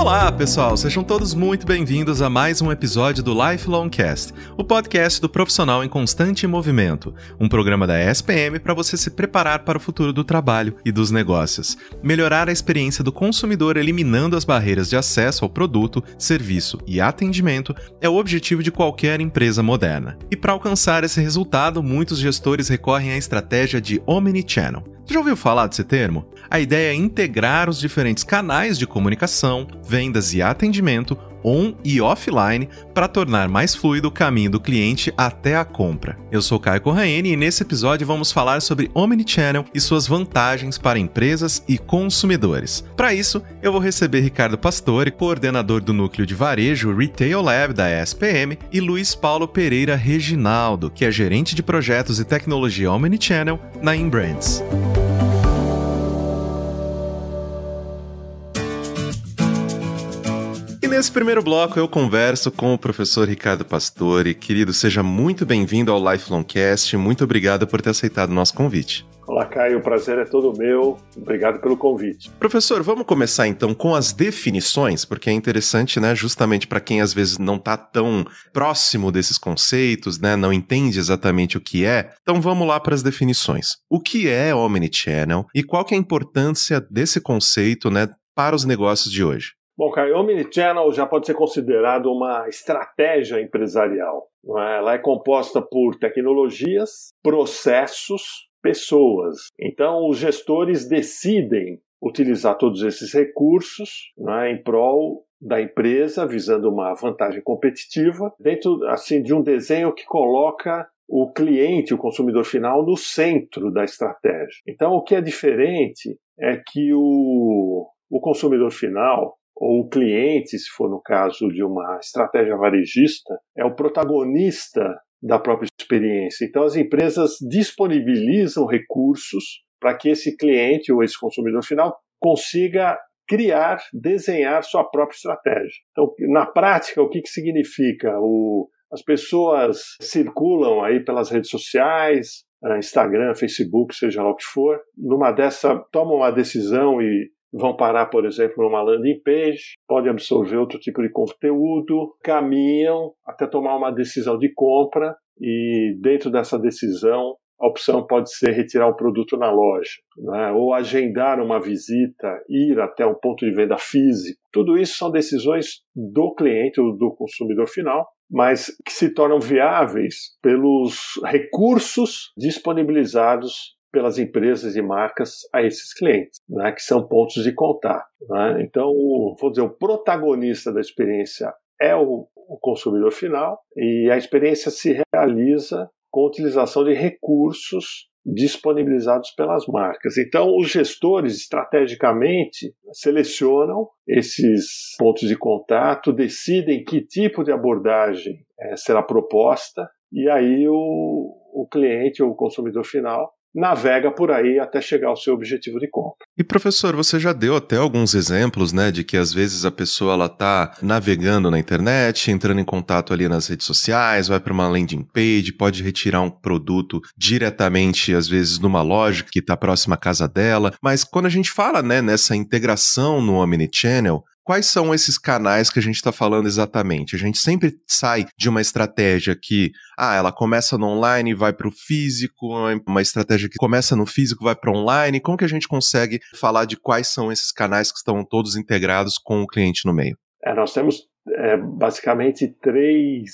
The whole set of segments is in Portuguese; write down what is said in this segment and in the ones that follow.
Olá, pessoal, sejam todos muito bem-vindos a mais um episódio do Lifelong Cast, o podcast do profissional em constante movimento, um programa da ESPM para você se preparar para o futuro do trabalho e dos negócios, melhorar a experiência do consumidor eliminando as barreiras de acesso ao produto, serviço e atendimento é o objetivo de qualquer empresa moderna. E para alcançar esse resultado, muitos gestores recorrem à estratégia de omnichannel. Já ouviu falar desse termo? A ideia é integrar os diferentes canais de comunicação, vendas e atendimento on e offline para tornar mais fluido o caminho do cliente até a compra. Eu sou Caio Corraine e nesse episódio vamos falar sobre Omnichannel e suas vantagens para empresas e consumidores. Para isso, eu vou receber Ricardo Pastore, coordenador do núcleo de varejo Retail Lab da ESPM, e Luiz Paulo Pereira Reginaldo, que é gerente de projetos e tecnologia Omnichannel na Inbrands. Nesse primeiro bloco eu converso com o professor Ricardo Pastore. Querido, seja muito bem-vindo ao Lifelong Cast. Muito obrigado por ter aceitado o nosso convite. Olá, Caio. O prazer é todo meu. Obrigado pelo convite. Professor, vamos começar então com as definições, porque é interessante, né, justamente para quem às vezes não está tão próximo desses conceitos, né, não entende exatamente o que é. Então vamos lá para as definições. O que é Omnichannel e qual que é a importância desse conceito, né, para os negócios de hoje? Bom, Caio, o Omnichannel já pode ser considerado uma estratégia empresarial. É? Ela é composta por tecnologias, processos, pessoas. Então, os gestores decidem utilizar todos esses recursos é? em prol da empresa, visando uma vantagem competitiva, dentro assim de um desenho que coloca o cliente, o consumidor final, no centro da estratégia. Então, o que é diferente é que o, o consumidor final ou o cliente, se for no caso de uma estratégia varejista, é o protagonista da própria experiência. Então, as empresas disponibilizam recursos para que esse cliente ou esse consumidor final consiga criar, desenhar sua própria estratégia. Então, na prática, o que, que significa? O, as pessoas circulam aí pelas redes sociais, eh, Instagram, Facebook, seja lá o que for, numa dessa tomam uma decisão e vão parar, por exemplo, numa landing page, podem absorver outro tipo de conteúdo, caminham até tomar uma decisão de compra e dentro dessa decisão a opção pode ser retirar o produto na loja, né? ou agendar uma visita, ir até um ponto de venda físico. Tudo isso são decisões do cliente ou do consumidor final, mas que se tornam viáveis pelos recursos disponibilizados pelas empresas e marcas a esses clientes, né, que são pontos de contato. Né? Então, vou dizer, o protagonista da experiência é o, o consumidor final e a experiência se realiza com a utilização de recursos disponibilizados pelas marcas. Então, os gestores estrategicamente selecionam esses pontos de contato, decidem que tipo de abordagem é, será proposta, e aí o, o cliente ou o consumidor final navega por aí até chegar ao seu objetivo de compra. E professor, você já deu até alguns exemplos, né, de que às vezes a pessoa ela tá navegando na internet, entrando em contato ali nas redes sociais, vai para uma landing page, pode retirar um produto diretamente às vezes numa loja que está próxima à casa dela, mas quando a gente fala, né, nessa integração no omnichannel, quais são esses canais que a gente está falando exatamente? A gente sempre sai de uma estratégia que, ah, ela começa no online e vai para o físico, uma estratégia que começa no físico vai para online. Como que a gente consegue falar de quais são esses canais que estão todos integrados com o cliente no meio? É, nós temos é, basicamente três,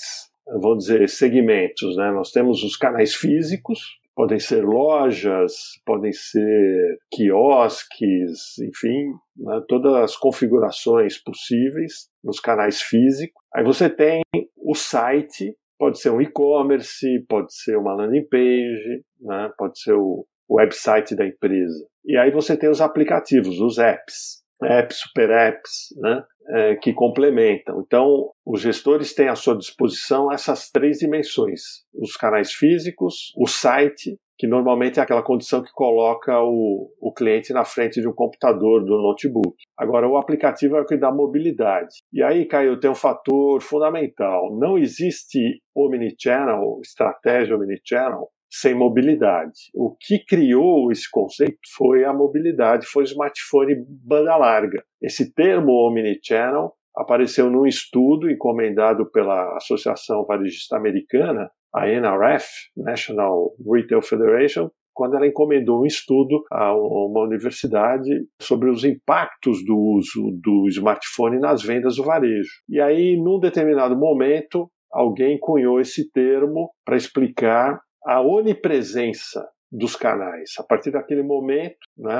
vou dizer, segmentos. Né? Nós temos os canais físicos, podem ser lojas, podem ser quiosques, enfim, né, todas as configurações possíveis nos canais físicos. Aí você tem o site, pode ser um e-commerce, pode ser uma landing page, né, pode ser o website da empresa. E aí você tem os aplicativos, os apps, apps, super apps, né, é, que complementam. Então, os gestores têm à sua disposição essas três dimensões: os canais físicos, o site, que normalmente é aquela condição que coloca o, o cliente na frente de um computador, do notebook. Agora, o aplicativo é o que dá mobilidade. E aí, Caio, tem um fator fundamental. Não existe omnichannel, estratégia omnichannel, sem mobilidade. O que criou esse conceito foi a mobilidade, foi o smartphone banda larga. Esse termo omnichannel apareceu num estudo encomendado pela Associação Varejista Americana, a NRF, National Retail Federation, quando ela encomendou um estudo a uma universidade sobre os impactos do uso do smartphone nas vendas do varejo. E aí, num determinado momento, alguém cunhou esse termo para explicar a onipresença dos canais. A partir daquele momento, né,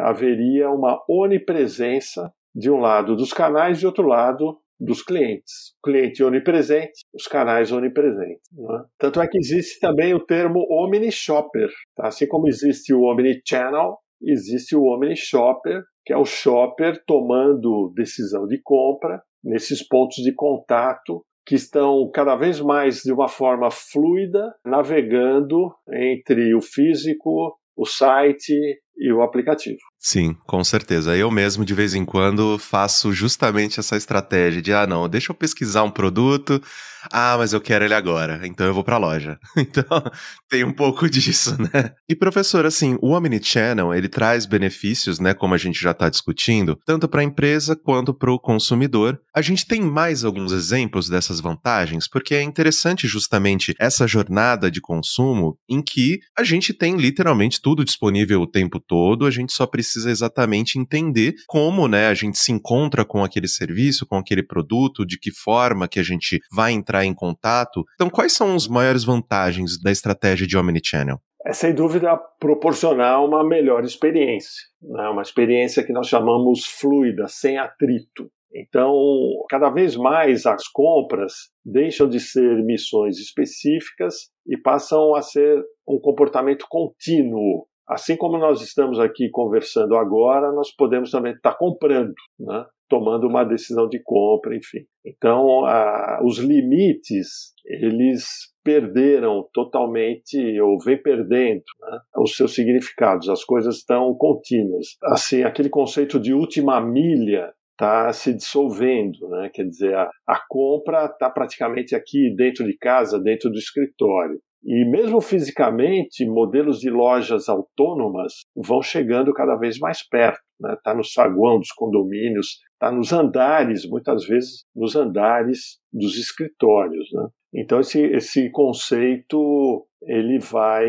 haveria uma onipresença de um lado dos canais e outro lado dos clientes. O cliente onipresente, os canais onipresentes. Né? Tanto é que existe também o termo omni-shopper. Tá? Assim como existe o omni-channel, existe o omni-shopper, que é o shopper tomando decisão de compra nesses pontos de contato que estão cada vez mais de uma forma fluida, navegando entre o físico, o site e o aplicativo. Sim, com certeza. Eu mesmo, de vez em quando, faço justamente essa estratégia de, ah, não, deixa eu pesquisar um produto, ah, mas eu quero ele agora, então eu vou para a loja. Então, tem um pouco disso, né? E professor, assim, o Omnichannel, ele traz benefícios, né, como a gente já está discutindo, tanto para a empresa quanto para o consumidor. A gente tem mais alguns exemplos dessas vantagens, porque é interessante justamente essa jornada de consumo em que a gente tem literalmente tudo disponível o tempo todo, a gente só precisa exatamente entender como, né, a gente se encontra com aquele serviço, com aquele produto, de que forma que a gente vai entrar em contato. Então, quais são as maiores vantagens da estratégia de Omnichannel? É sem dúvida proporcionar uma melhor experiência, né? uma experiência que nós chamamos fluida, sem atrito. Então, cada vez mais as compras deixam de ser missões específicas e passam a ser um comportamento contínuo, Assim como nós estamos aqui conversando agora, nós podemos também estar comprando, né? tomando uma decisão de compra, enfim. Então, a, os limites, eles perderam totalmente, ou vem perdendo, né? os seus significados, as coisas estão contínuas. Assim, aquele conceito de última milha está se dissolvendo, né? quer dizer, a, a compra está praticamente aqui dentro de casa, dentro do escritório. E mesmo fisicamente, modelos de lojas autônomas vão chegando cada vez mais perto. Está né? Tá no saguão dos condomínios, está nos andares, muitas vezes nos andares dos escritórios. Né? Então esse, esse conceito ele vai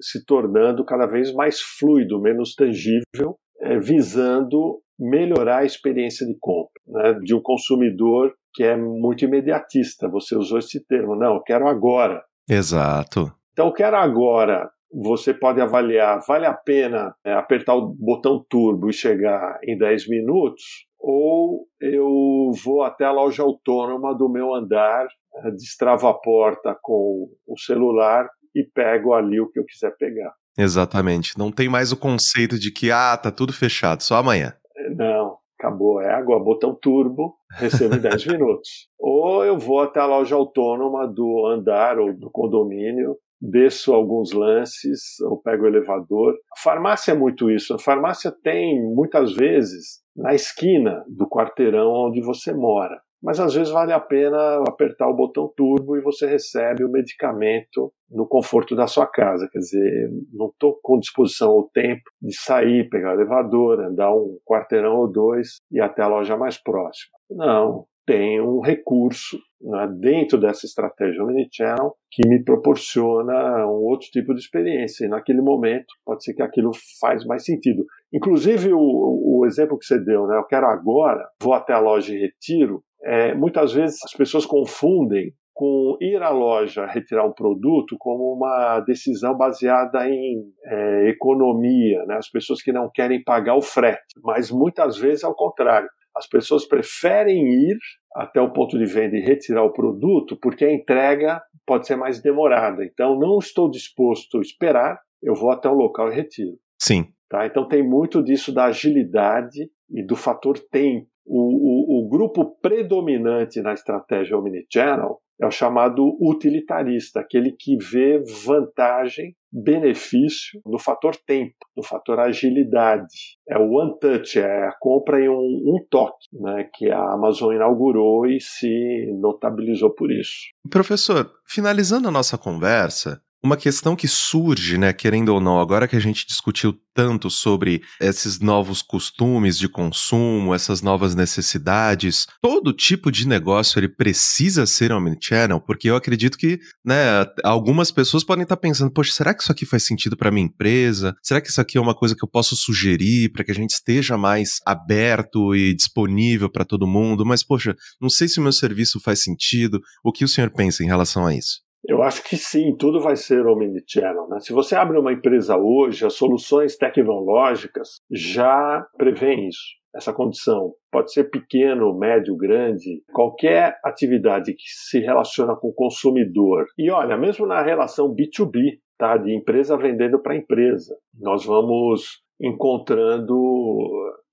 se tornando cada vez mais fluido, menos tangível, é, visando melhorar a experiência de compra né? de um consumidor que é muito imediatista. Você usou esse termo, não, eu quero agora. Exato. Então, quero agora, você pode avaliar, vale a pena é, apertar o botão turbo e chegar em 10 minutos, ou eu vou até a loja autônoma do meu andar, é, destravo a porta com o celular e pego ali o que eu quiser pegar. Exatamente. Não tem mais o conceito de que, ah, tá tudo fechado, só amanhã. Não, acabou, é água, botão turbo, recebo em 10 minutos. Ou eu vou até a loja autônoma do andar ou do condomínio, desço alguns lances, ou pego o elevador. A farmácia é muito isso. A farmácia tem, muitas vezes, na esquina do quarteirão onde você mora mas às vezes vale a pena apertar o botão turbo e você recebe o medicamento no conforto da sua casa. Quer dizer, não estou com disposição ou tempo de sair, pegar o elevador, andar um quarteirão ou dois e até a loja mais próxima. Não, tem um recurso né, dentro dessa estratégia omnichannel que me proporciona um outro tipo de experiência. E naquele momento, pode ser que aquilo faz mais sentido. Inclusive, o, o exemplo que você deu, né, eu quero agora, vou até a loja e retiro, é, muitas vezes as pessoas confundem com ir à loja retirar um produto como uma decisão baseada em é, economia, né? as pessoas que não querem pagar o frete, mas muitas vezes ao contrário. As pessoas preferem ir até o ponto de venda e retirar o produto porque a entrega pode ser mais demorada. Então, não estou disposto a esperar, eu vou até o local e retiro. Sim. Tá? Então, tem muito disso da agilidade e do fator tempo o, o, o grupo predominante na estratégia omnichannel é o chamado utilitarista, aquele que vê vantagem, benefício no fator tempo, no fator agilidade. É o one touch, é a compra em um, um toque, né, que a Amazon inaugurou e se notabilizou por isso. Professor, finalizando a nossa conversa, Uma questão que surge, né, querendo ou não, agora que a gente discutiu tanto sobre esses novos costumes de consumo, essas novas necessidades, todo tipo de negócio ele precisa ser omnichannel, porque eu acredito que, né, algumas pessoas podem estar pensando, poxa, será que isso aqui faz sentido para minha empresa? Será que isso aqui é uma coisa que eu posso sugerir para que a gente esteja mais aberto e disponível para todo mundo? Mas poxa, não sei se o meu serviço faz sentido. O que o senhor pensa em relação a isso? Eu acho que sim, tudo vai ser omnichannel. Né? Se você abre uma empresa hoje, as soluções tecnológicas já prevêem isso, essa condição. Pode ser pequeno, médio, grande, qualquer atividade que se relaciona com o consumidor. E olha, mesmo na relação B2B, tá? de empresa vendendo para empresa, nós vamos encontrando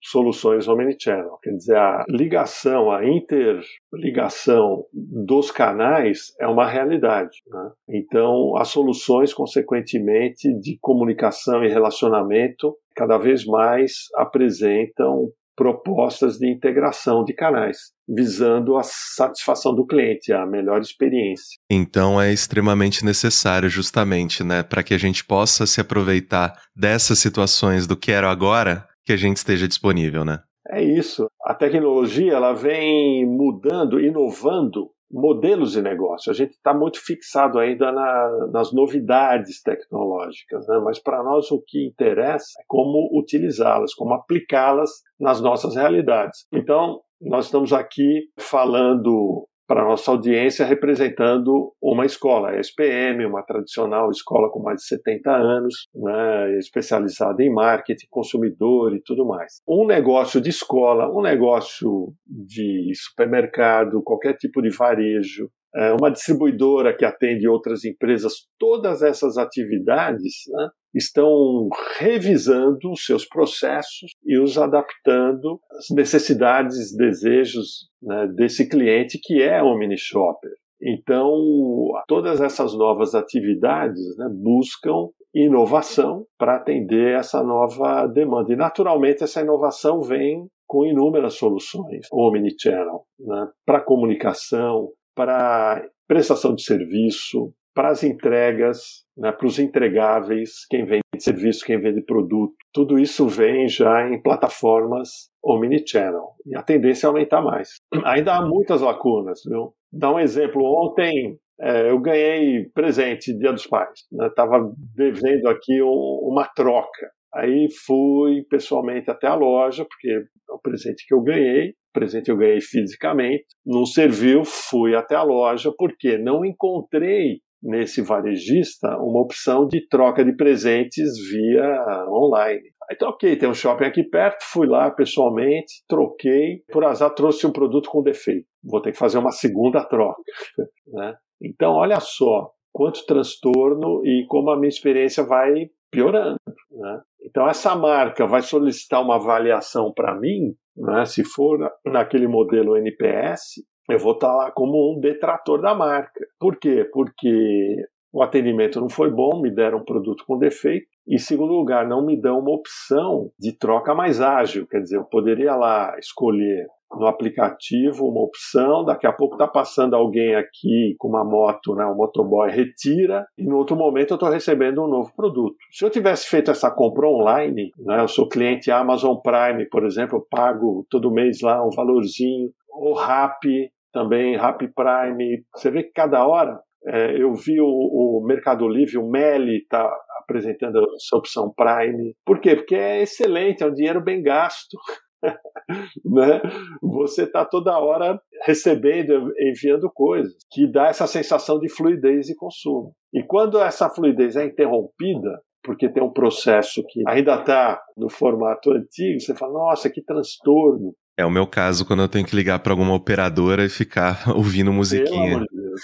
soluções omnichannel. Quer dizer, a ligação, a interligação dos canais é uma realidade. Né? Então, as soluções, consequentemente, de comunicação e relacionamento cada vez mais apresentam propostas de integração de canais, visando a satisfação do cliente, a melhor experiência. Então é extremamente necessário, justamente, né, para que a gente possa se aproveitar dessas situações do quero agora, que a gente esteja disponível, né? É isso. A tecnologia ela vem mudando, inovando modelos de negócio. A gente está muito fixado ainda na, nas novidades tecnológicas, né? mas para nós o que interessa é como utilizá-las, como aplicá-las nas nossas realidades. Então, nós estamos aqui falando para nossa audiência representando uma escola, a SPM, uma tradicional escola com mais de 70 anos, né, especializada em marketing, consumidor e tudo mais. Um negócio de escola, um negócio de supermercado, qualquer tipo de varejo, é, uma distribuidora que atende outras empresas, todas essas atividades né, estão revisando os seus processos e os adaptando às necessidades, desejos né, desse cliente que é o mini shopper. Então, todas essas novas atividades né, buscam inovação para atender essa nova demanda. E, naturalmente, essa inovação vem com inúmeras soluções, omnichannel, né, para comunicação, para prestação de serviço, para as entregas, né, para os entregáveis, quem vende serviço, quem vende produto. Tudo isso vem já em plataformas omnichannel. E a tendência é aumentar mais. Ainda há muitas lacunas. Viu? Dá um exemplo. Ontem é, eu ganhei presente Dia dos Pais. Estava né? devendo aqui um, uma troca. Aí fui pessoalmente até a loja, porque é o presente que eu ganhei, presente eu ganhei fisicamente, não serviu, fui até a loja, porque não encontrei nesse varejista uma opção de troca de presentes via online. Aí troquei, tem um shopping aqui perto, fui lá pessoalmente, troquei, por azar trouxe um produto com defeito. Vou ter que fazer uma segunda troca. Né? Então, olha só quanto transtorno e como a minha experiência vai piorando. Né? Então, essa marca vai solicitar uma avaliação para mim, né? se for naquele modelo NPS, eu vou estar lá como um detrator da marca. Por quê? Porque o atendimento não foi bom, me deram um produto com defeito. E, segundo lugar, não me dão uma opção de troca mais ágil. Quer dizer, eu poderia lá escolher no aplicativo uma opção, daqui a pouco está passando alguém aqui com uma moto, né, um motoboy retira, e no outro momento eu estou recebendo um novo produto. Se eu tivesse feito essa compra online, né, eu sou cliente Amazon Prime, por exemplo, eu pago todo mês lá um valorzinho, ou Rappi, também Rappi Prime. Você vê que cada hora é, eu vi o, o, Mercado Livre, o Meli está apresentando essa opção Prime. Por quê? Porque é excelente, é um dinheiro bem gasto. né? Você está toda hora recebendo, enviando coisas, que dá essa sensação de fluidez de consumo. E quando essa fluidez é interrompida, porque tem um processo que ainda está no formato antigo, você fala, nossa, que transtorno. É o meu caso quando eu tenho que ligar para alguma operadora e ficar ouvindo musiquinha. Pelo amor de Deus.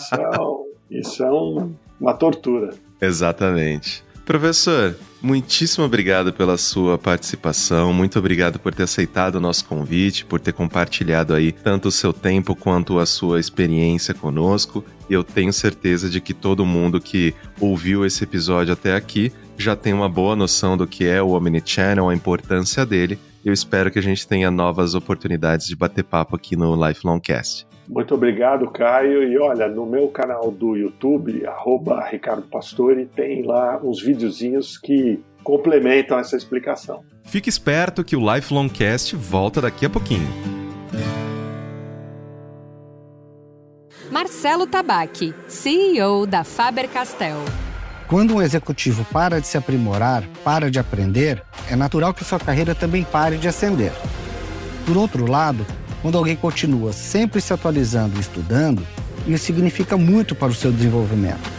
Isso é, isso é um, uma tortura. Exatamente. Professor, muitíssimo obrigado pela sua participação, muito obrigado por ter aceitado o nosso convite, por ter compartilhado aí tanto o seu tempo quanto a sua experiência conosco. Eu tenho certeza de que todo mundo que ouviu esse episódio até aqui já tem uma boa noção do que é o Omnichannel, a importância dele eu espero que a gente tenha novas oportunidades de bater papo aqui no Lifelong Cast. Muito obrigado, Caio. E olha, no meu canal do YouTube, arroba Ricardo Pastore, tem lá uns videozinhos que complementam essa explicação. Fique esperto que o Lifelong Cast volta daqui a pouquinho. Marcelo Tabaque, CEO da Faber-Castell. Quando um executivo para de se aprimorar, para de aprender, é natural que sua carreira também pare de ascender. Por outro lado, quando alguém continua sempre se atualizando e estudando, isso significa muito para o seu desenvolvimento.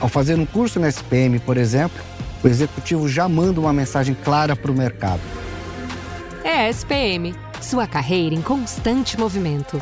Ao fazer um curso na SPM, por exemplo, o executivo já manda uma mensagem clara para o mercado. É SPM, sua carreira em constante movimento.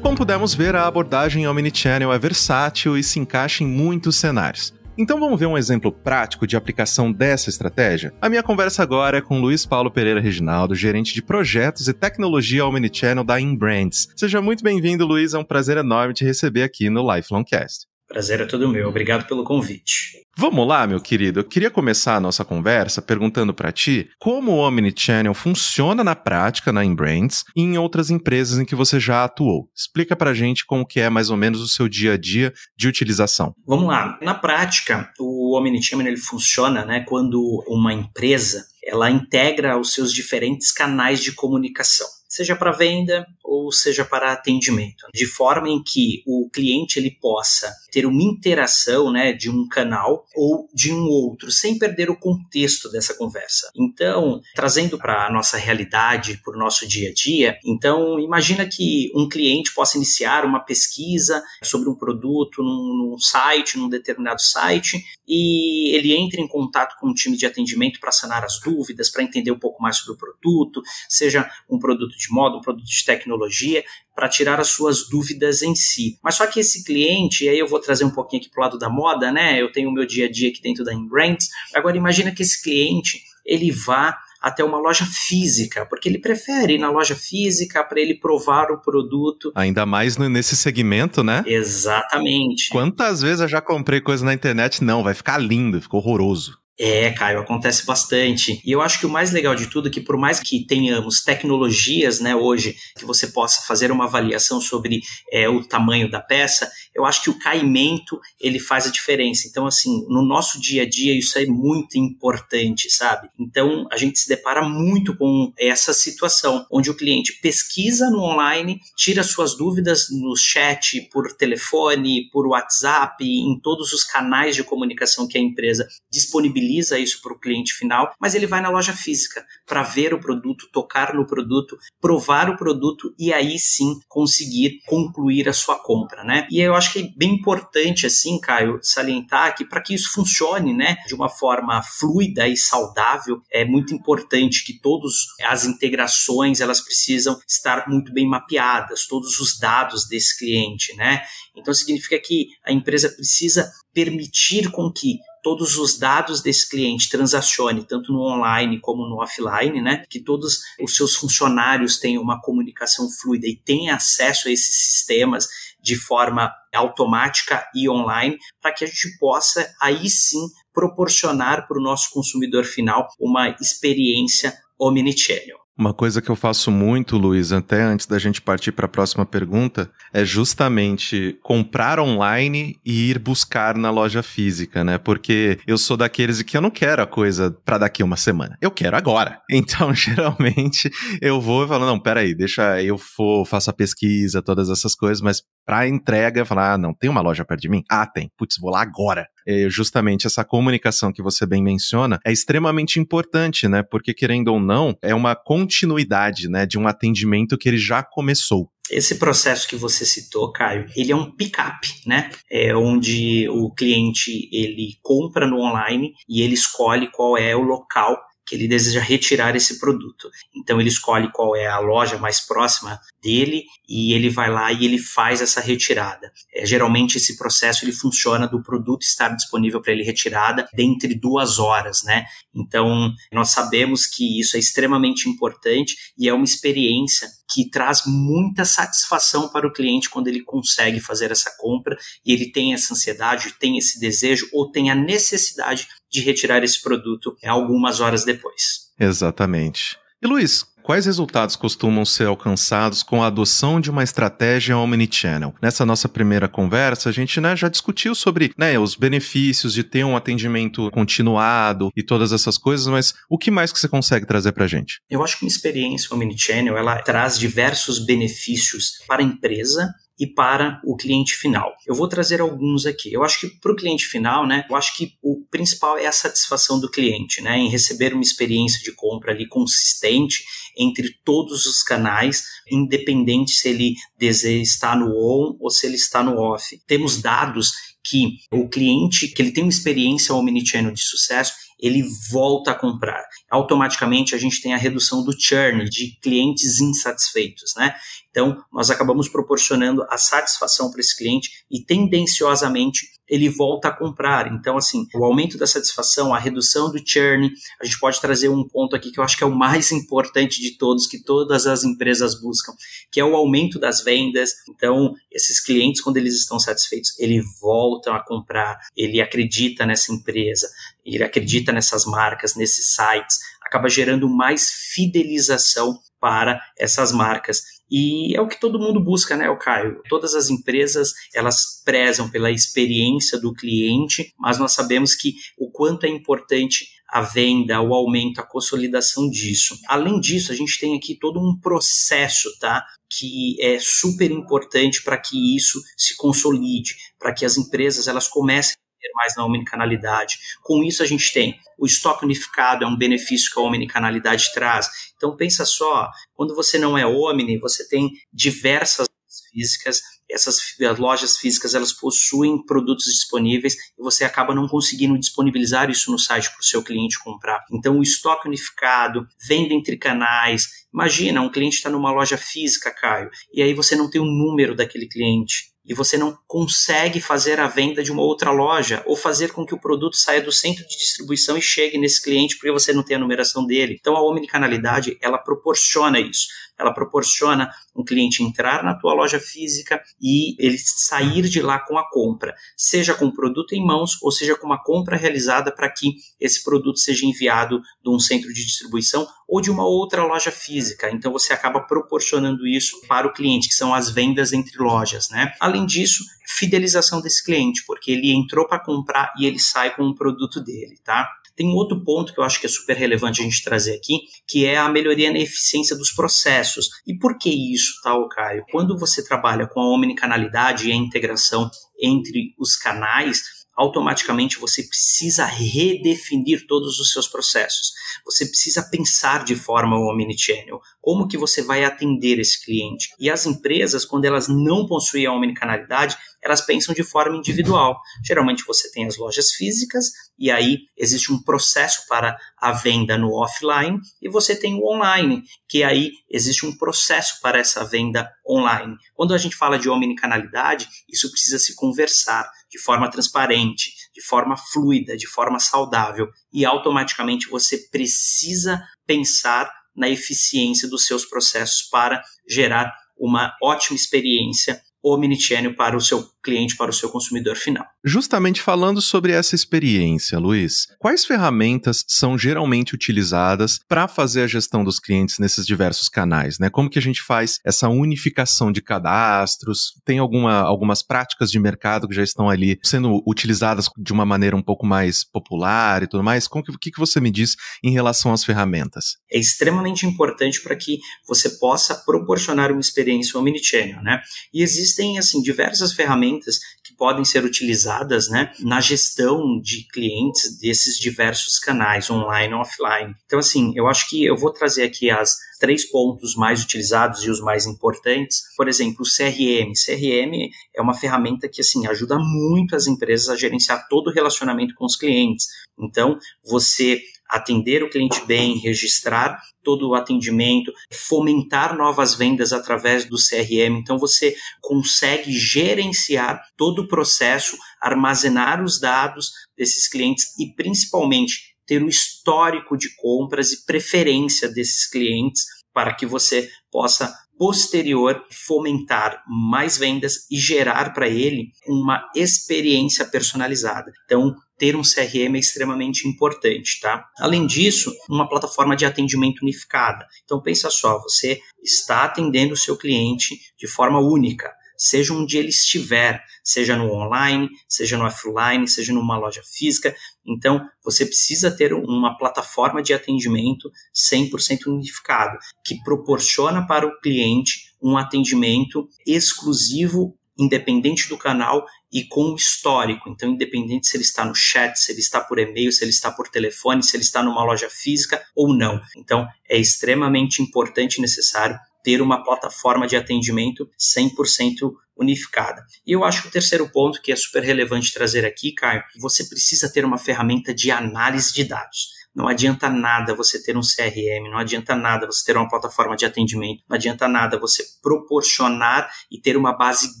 Como pudemos ver, a abordagem Omnichannel é versátil e se encaixa em muitos cenários. Então vamos ver um exemplo prático de aplicação dessa estratégia? A minha conversa agora é com Luiz Paulo Pereira Reginaldo, gerente de projetos e tecnologia Omnichannel da Inbrands. Seja muito bem-vindo, Luiz. É um prazer enorme te receber aqui no Lifelong Cast. Prazer é todo meu. Obrigado pelo convite. Vamos lá, meu querido. Eu queria começar a nossa conversa perguntando para ti como o Omnichannel funciona na prática na Inbrands e em outras empresas em que você já atuou. Explica pra gente como que é mais ou menos o seu dia a dia de utilização. Vamos lá. Na prática, o Omnichannel ele funciona, né, quando uma empresa ela integra os seus diferentes canais de comunicação seja para venda ou seja para atendimento, de forma em que o cliente ele possa ter uma interação, né, de um canal ou de um outro, sem perder o contexto dessa conversa. Então, trazendo para a nossa realidade, para o nosso dia a dia, então imagina que um cliente possa iniciar uma pesquisa sobre um produto num, num site, num determinado site, e ele entra em contato com um time de atendimento para sanar as dúvidas, para entender um pouco mais sobre o produto, seja um produto de moda, um produto de tecnologia, para tirar as suas dúvidas em si. Mas só que esse cliente, e aí eu vou trazer um pouquinho aqui para o lado da moda, né? Eu tenho o meu dia a dia aqui dentro da Inbrands. Agora imagina que esse cliente, ele vá até uma loja física, porque ele prefere ir na loja física para ele provar o produto. Ainda mais nesse segmento, né? Exatamente. Quantas vezes eu já comprei coisa na internet? Não, vai ficar lindo, ficou horroroso. É, Caio, acontece bastante. E eu acho que o mais legal de tudo é que por mais que tenhamos tecnologias, né, hoje, que você possa fazer uma avaliação sobre é, o tamanho da peça, eu acho que o caimento, ele faz a diferença. Então, assim, no nosso dia a dia, isso é muito importante, sabe? Então, a gente se depara muito com essa situação, onde o cliente pesquisa no online, tira suas dúvidas no chat, por telefone, por WhatsApp, em todos os canais de comunicação que a empresa disponibiliza disponibiliza isso para o cliente final, mas ele vai na loja física para ver o produto, tocar no produto, provar o produto e aí sim conseguir concluir a sua compra, né? E eu acho que é bem importante, assim, Caio, salientar que para que isso funcione, né, de uma forma fluida e saudável, é muito importante que todas as integrações elas precisam estar muito bem mapeadas, todos os dados desse cliente, né? Então significa que a empresa precisa permitir com que todos os dados desse cliente transacione, tanto no online como no offline, né? Que todos os seus funcionários tenham uma comunicação fluida e tenham acesso a esses sistemas de forma automática e online, para que a gente possa aí sim proporcionar para o nosso consumidor final uma experiência omnichannel. Uma coisa que eu faço muito, Luiz, até antes da gente partir para a próxima pergunta, é justamente comprar online e ir buscar na loja física, né? Porque eu sou daqueles que eu não quero a coisa para daqui uma semana. Eu quero agora. Então, geralmente, eu vou e falo, não, peraí, deixa eu for, faço a pesquisa, todas essas coisas, mas para entrega, falar, ah, não, tem uma loja perto de mim? Ah, tem. Putz, vou lá agora. É, justamente essa comunicação que você bem menciona é extremamente importante, né? Porque querendo ou não, é uma continuidade, né, de um atendimento que ele já começou. Esse processo que você citou, Caio, ele é um pick-up, né? É onde o cliente ele compra no online e ele escolhe qual é o local que ele deseja retirar esse produto. Então ele escolhe qual é a loja mais próxima dele e ele vai lá e ele faz essa retirada. É, geralmente esse processo ele funciona do produto estar disponível para ele retirada dentre duas horas, né? Então nós sabemos que isso é extremamente importante e é uma experiência que traz muita satisfação para o cliente quando ele consegue fazer essa compra e ele tem essa ansiedade, tem esse desejo ou tem a necessidade de retirar esse produto algumas horas depois. Exatamente. E Luiz, quais resultados costumam ser alcançados com a adoção de uma estratégia omnichannel? Nessa nossa primeira conversa, a gente né, já discutiu sobre né, os benefícios de ter um atendimento continuado e todas essas coisas, mas o que mais que você consegue trazer para a gente? Eu acho que uma experiência omnichannel ela traz diversos benefícios para a empresa e para o cliente final. Eu vou trazer alguns aqui. Eu acho que para o cliente final, né, eu acho que o principal é a satisfação do cliente, né, em receber uma experiência de compra ali consistente entre todos os canais, independente se ele deseja estar no on ou se ele está no off. Temos dados que o cliente que ele tem uma experiência omnichannel de sucesso, ele volta a comprar. Automaticamente a gente tem a redução do churn, de clientes insatisfeitos, né? Então, nós acabamos proporcionando a satisfação para esse cliente e tendenciosamente ele volta a comprar. Então, assim, o aumento da satisfação, a redução do churn, a gente pode trazer um ponto aqui que eu acho que é o mais importante de todos, que todas as empresas buscam, que é o aumento das vendas. Então, esses clientes, quando eles estão satisfeitos, ele voltam a comprar, ele acredita nessa empresa, ele acredita nessas marcas, nesses sites, acaba gerando mais fidelização para essas marcas. E é o que todo mundo busca, né, o Caio? Todas as empresas, elas prezam pela experiência do cliente, mas nós sabemos que o quanto é importante a venda, o aumento, a consolidação disso. Além disso, a gente tem aqui todo um processo, tá? Que é super importante para que isso se consolide, para que as empresas elas comecem mais na omnicanalidade. Com isso, a gente tem o estoque unificado, é um benefício que a omnicanalidade traz. Então, pensa só, quando você não é omni, você tem diversas físicas, essas lojas físicas elas possuem produtos disponíveis e você acaba não conseguindo disponibilizar isso no site para o seu cliente comprar. Então, o estoque unificado, venda entre canais. Imagina, um cliente está numa loja física, Caio, e aí você não tem o número daquele cliente e você não consegue fazer a venda de uma outra loja ou fazer com que o produto saia do centro de distribuição e chegue nesse cliente porque você não tem a numeração dele. Então a omnicanalidade, ela proporciona isso. Ela proporciona um cliente entrar na tua loja física e ele sair de lá com a compra, seja com o produto em mãos ou seja com uma compra realizada para que esse produto seja enviado de um centro de distribuição ou de uma outra loja física. Então você acaba proporcionando isso para o cliente, que são as vendas entre lojas, né? Além disso, fidelização desse cliente, porque ele entrou para comprar e ele sai com o produto dele, tá? Tem um outro ponto que eu acho que é super relevante a gente trazer aqui, que é a melhoria na eficiência dos processos. E por que isso, tá, Caio? Quando você trabalha com a omnicanalidade e a integração entre os canais, automaticamente você precisa redefinir todos os seus processos. Você precisa pensar de forma omnichannel. Como que você vai atender esse cliente? E as empresas, quando elas não possuem a omnicanalidade, elas pensam de forma individual. Geralmente você tem as lojas físicas e aí existe um processo para a venda no offline e você tem o online, que aí existe um processo para essa venda online. Quando a gente fala de omnicanalidade, isso precisa se conversar de forma transparente, de forma fluida, de forma saudável e automaticamente você precisa pensar na eficiência dos seus processos para gerar uma ótima experiência omnichannel para o seu cliente, para o seu consumidor final. Justamente falando sobre essa experiência, Luiz, quais ferramentas são geralmente utilizadas para fazer a gestão dos clientes nesses diversos canais, né? Como que a gente faz essa unificação de cadastros? Tem alguma, algumas práticas de mercado que já estão ali sendo utilizadas de uma maneira um pouco mais popular e tudo mais? O que, que você me diz em relação às ferramentas? É extremamente importante para que você possa proporcionar uma experiência omnichannel, né? E existem, assim, diversas ferramentas ferramentas que podem ser utilizadas né, na gestão de clientes desses diversos canais, online e offline. Então, assim, eu acho que eu vou trazer aqui as três pontos mais utilizados e os mais importantes. Por exemplo, o CRM. CRM é uma ferramenta que assim ajuda muito as empresas a gerenciar todo o relacionamento com os clientes. Então, você atender o cliente bem, registrar todo o atendimento, fomentar novas vendas através do CRM. Então você consegue gerenciar todo o processo, armazenar os dados desses clientes e principalmente ter o histórico de compras e preferência desses clientes para que você possa posterior fomentar mais vendas e gerar para ele uma experiência personalizada. Então, ter um CRM é extremamente importante, tá? Além disso, uma plataforma de atendimento unificada. Então pensa só, você está atendendo o seu cliente de forma única seja onde ele estiver, seja no online, seja no offline, seja numa loja física. Então, você precisa ter uma plataforma de atendimento 100% unificado, que proporciona para o cliente um atendimento exclusivo independente do canal e com histórico. Então, independente se ele está no chat, se ele está por e-mail, se ele está por telefone, se ele está numa loja física ou não. Então, é extremamente importante e necessário ter uma plataforma de atendimento 100% unificada. E eu acho que o terceiro ponto, que é super relevante trazer aqui, Caio, você precisa ter uma ferramenta de análise de dados. Não adianta nada você ter um CRM, não adianta nada você ter uma plataforma de atendimento, não adianta nada você proporcionar e ter uma base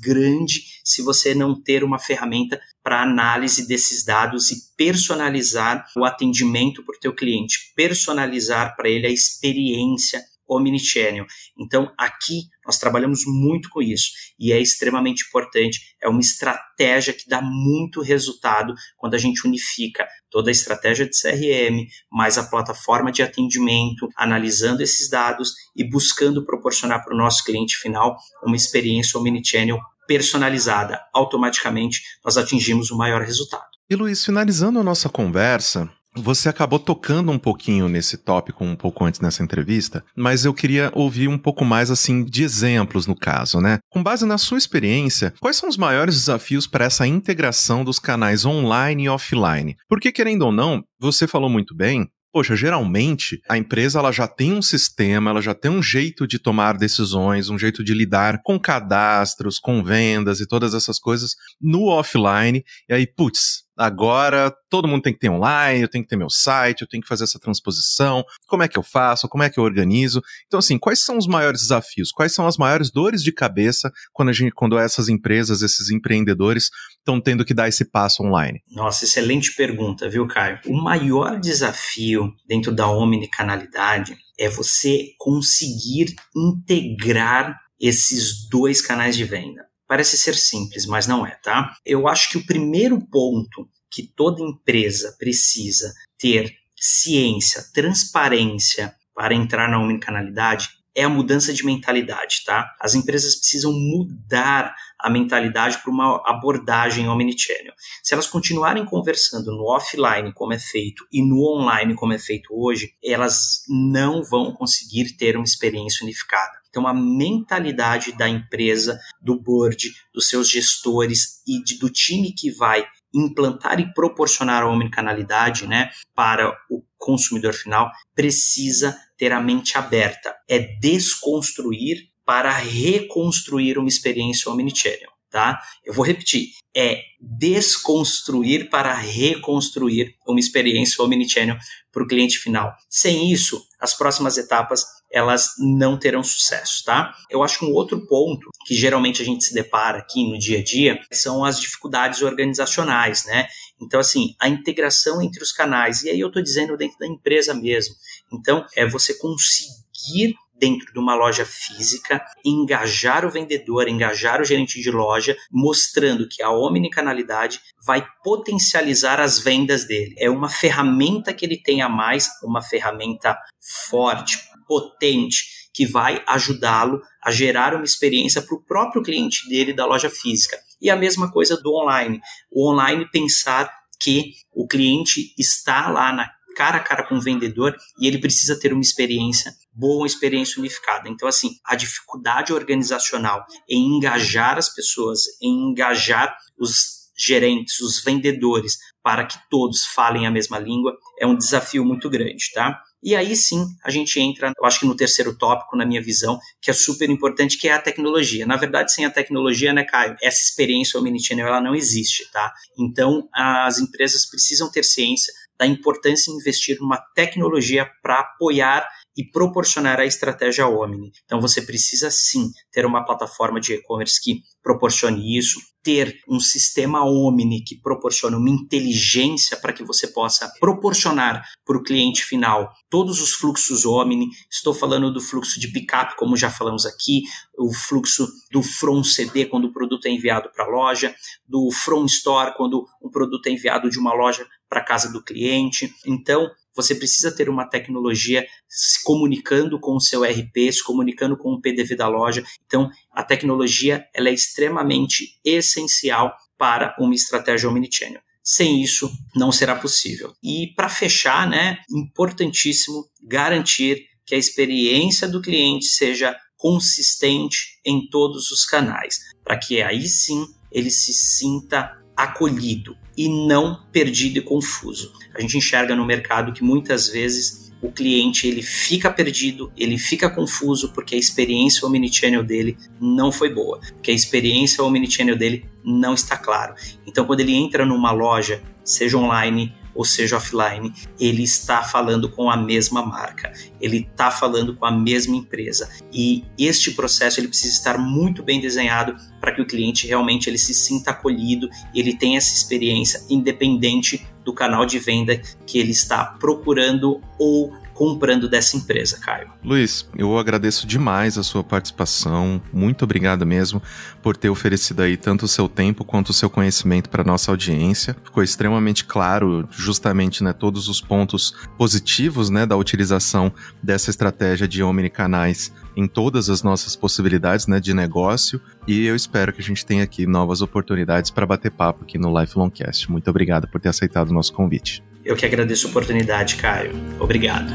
grande se você não ter uma ferramenta para análise desses dados e personalizar o atendimento para o teu cliente, personalizar para ele a experiência omnichannel. Então, aqui nós trabalhamos muito com isso e é extremamente importante. É uma estratégia que dá muito resultado quando a gente unifica toda a estratégia de CRM, mais a plataforma de atendimento, analisando esses dados e buscando proporcionar para o nosso cliente final uma experiência omnichannel personalizada. Automaticamente, nós atingimos o maior resultado. E Luiz, finalizando a nossa conversa, você acabou tocando um pouquinho nesse tópico um pouco antes nessa entrevista, mas eu queria ouvir um pouco mais assim de exemplos no caso, né? Com base na sua experiência, quais são os maiores desafios para essa integração dos canais online e offline? Porque querendo ou não, você falou muito bem, Poxa, geralmente a empresa ela já tem um sistema, ela já tem um jeito de tomar decisões, um jeito de lidar com cadastros, com vendas e todas essas coisas no offline. E aí, putz, agora todo mundo tem que ter online, eu tenho que ter meu site, eu tenho que fazer essa transposição, como é que eu faço, como é que eu organizo. Então, assim, quais são os maiores desafios? Quais são as maiores dores de cabeça quando, a gente, quando essas empresas, esses empreendedores estão tendo que dar esse passo online? Nossa, excelente pergunta, viu, Caio? O maior desafio dentro da omnicanalidade é você conseguir integrar esses dois canais de venda. Parece ser simples, mas não é, tá? Eu acho que o primeiro ponto que toda empresa precisa ter ciência, transparência para entrar na omnicanalidade é a mudança de mentalidade, tá? As empresas precisam mudar a mentalidade para uma abordagem omnichannel. Se elas continuarem conversando no offline como é feito e no online como é feito hoje, elas não vão conseguir ter uma experiência unificada. Então, a mentalidade da empresa, do board, dos seus gestores e de, do time que vai implantar e proporcionar a omnicanalidade né, para o consumidor final precisa ter a mente aberta. É desconstruir para reconstruir uma experiência omnichannel. Tá? Eu vou repetir, é desconstruir para reconstruir uma experiência omnichannel para o cliente final. Sem isso, as próximas etapas elas não terão sucesso, tá? Eu acho que um outro ponto que geralmente a gente se depara aqui no dia a dia são as dificuldades organizacionais, né? Então, assim, a integração entre os canais, e aí eu estou dizendo dentro da empresa mesmo. Então, é você conseguir dentro de uma loja física, engajar o vendedor, engajar o gerente de loja, mostrando que a omnicanalidade vai potencializar as vendas dele. É uma ferramenta que ele tem a mais, uma ferramenta forte, potente, que vai ajudá-lo a gerar uma experiência para o próprio cliente dele da loja física. E a mesma coisa do online. O online pensar que o cliente está lá na cara a cara com o vendedor e ele precisa ter uma experiência boa, uma experiência unificada. Então, assim, a dificuldade organizacional em engajar as pessoas, em engajar os gerentes, os vendedores, para que todos falem a mesma língua, é um desafio muito grande, tá? E aí sim a gente entra, eu acho que no terceiro tópico, na minha visão, que é super importante, que é a tecnologia. Na verdade, sem a tecnologia, né, Caio, essa experiência omnichannel ela não existe, tá? Então, as empresas precisam ter ciência da importância em investir numa tecnologia para apoiar e proporcionar a estratégia Omni. Então você precisa sim ter uma plataforma de e-commerce que proporcione isso, ter um sistema Omni que proporcione uma inteligência para que você possa proporcionar para o cliente final todos os fluxos Omni. Estou falando do fluxo de pickup, como já falamos aqui, o fluxo do From CD quando o produto é enviado para a loja, do From Store quando o produto é enviado de uma loja para casa do cliente. Então, você precisa ter uma tecnologia se comunicando com o seu RP, se comunicando com o PDV da loja. Então, a tecnologia ela é extremamente essencial para uma estratégia omnichannel. Sem isso, não será possível. E para fechar, né, importantíssimo garantir que a experiência do cliente seja consistente em todos os canais, para que aí sim ele se sinta acolhido e não perdido e confuso. A gente enxerga no mercado que muitas vezes o cliente ele fica perdido, ele fica confuso porque a experiência omnichannel dele não foi boa, porque a experiência omnichannel dele não está claro. Então quando ele entra numa loja, seja online ou seja offline, ele está falando com a mesma marca, ele está falando com a mesma empresa. E este processo ele precisa estar muito bem desenhado para que o cliente realmente ele se sinta acolhido, ele tenha essa experiência independente do canal de venda que ele está procurando ou comprando dessa empresa, Caio. Luiz, eu agradeço demais a sua participação. Muito obrigado mesmo por ter oferecido aí tanto o seu tempo quanto o seu conhecimento para nossa audiência. Ficou extremamente claro, justamente, né, todos os pontos positivos, né, da utilização dessa estratégia de omnicanais em todas as nossas possibilidades, né, de negócio. E eu espero que a gente tenha aqui novas oportunidades para bater papo aqui no Lifelong Cast. Muito obrigado por ter aceitado o nosso convite. Eu que agradeço a oportunidade, Caio. Obrigado.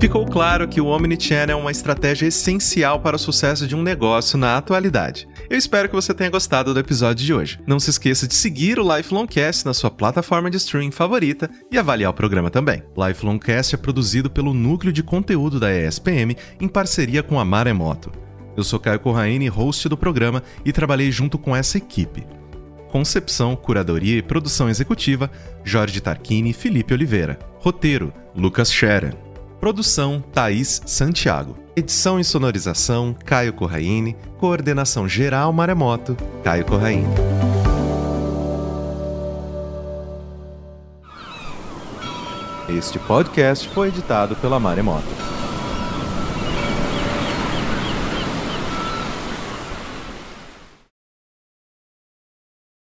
Ficou claro que o Omnichannel é uma estratégia essencial para o sucesso de um negócio na atualidade. Eu espero que você tenha gostado do episódio de hoje. Não se esqueça de seguir o Lifelongcast na sua plataforma de streaming favorita e avaliar o programa também. Lifelongcast é produzido pelo Núcleo de Conteúdo da ESPM em parceria com a Maremoto. Eu sou Caio Corraine, host do programa, e trabalhei junto com essa equipe. Concepção, curadoria e produção executiva: Jorge Tarquini e Felipe Oliveira. Roteiro: Lucas Scherer. Produção: Thaís Santiago. Edição e sonorização: Caio Corraine. Coordenação geral Maremoto: Caio Corraine. Este podcast foi editado pela Maremoto.